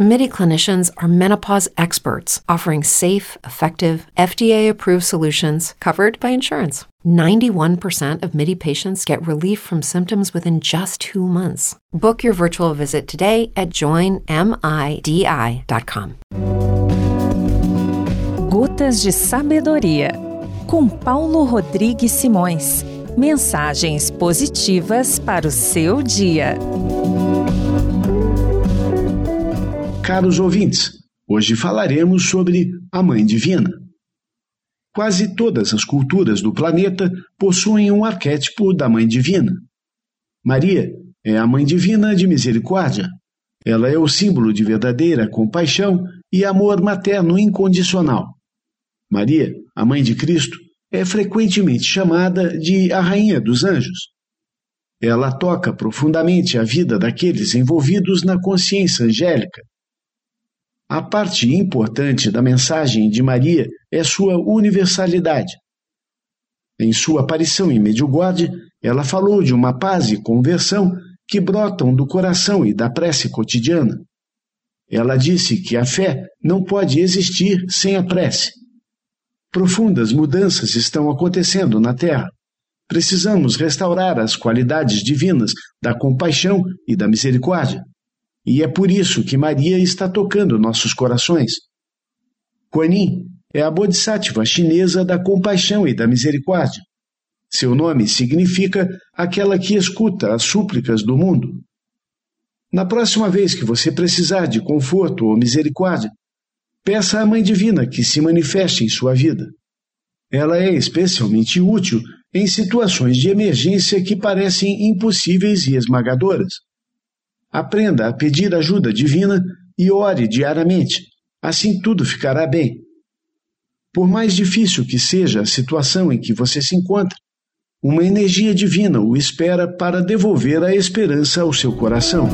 MIDI clinicians are menopause experts offering safe, effective, FDA approved solutions covered by insurance. 91% of MIDI patients get relief from symptoms within just two months. Book your virtual visit today at joinmidi.com. Gotas de Sabedoria, com Paulo Rodrigues Simões. Mensagens positivas para o seu dia. Caros ouvintes, hoje falaremos sobre a Mãe Divina. Quase todas as culturas do planeta possuem um arquétipo da Mãe Divina. Maria é a Mãe Divina de Misericórdia. Ela é o símbolo de verdadeira compaixão e amor materno incondicional. Maria, a mãe de Cristo, é frequentemente chamada de a Rainha dos Anjos. Ela toca profundamente a vida daqueles envolvidos na consciência angélica. A parte importante da mensagem de Maria é sua universalidade. Em sua aparição em Medjugorje, ela falou de uma paz e conversão que brotam do coração e da prece cotidiana. Ela disse que a fé não pode existir sem a prece. Profundas mudanças estão acontecendo na Terra. Precisamos restaurar as qualidades divinas da compaixão e da misericórdia. E é por isso que Maria está tocando nossos corações. Kuan Yin é a Bodhisattva chinesa da compaixão e da misericórdia. Seu nome significa aquela que escuta as súplicas do mundo. Na próxima vez que você precisar de conforto ou misericórdia, Peça à Mãe Divina que se manifeste em sua vida. Ela é especialmente útil em situações de emergência que parecem impossíveis e esmagadoras. Aprenda a pedir ajuda divina e ore diariamente. Assim tudo ficará bem. Por mais difícil que seja a situação em que você se encontra, uma energia divina o espera para devolver a esperança ao seu coração.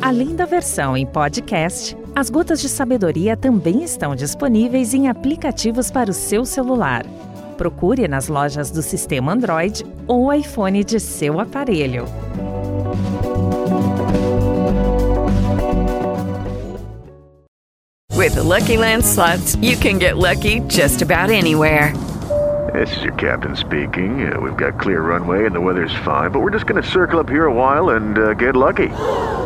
Além da versão em podcast, as Gotas de Sabedoria também estão disponíveis em aplicativos para o seu celular. Procure nas lojas do sistema Android ou iPhone de seu aparelho. With the Lucky Land slots, you can get lucky just about anywhere. This is your captain speaking. Uh, we've got clear runway and the weather's fine, but we're just going to circle up here a while and uh, get lucky.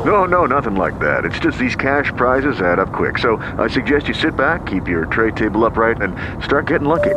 No, no, nothing like that. It's just these cash prizes add up quick. So I suggest you sit back, keep your tray table upright, and start getting lucky.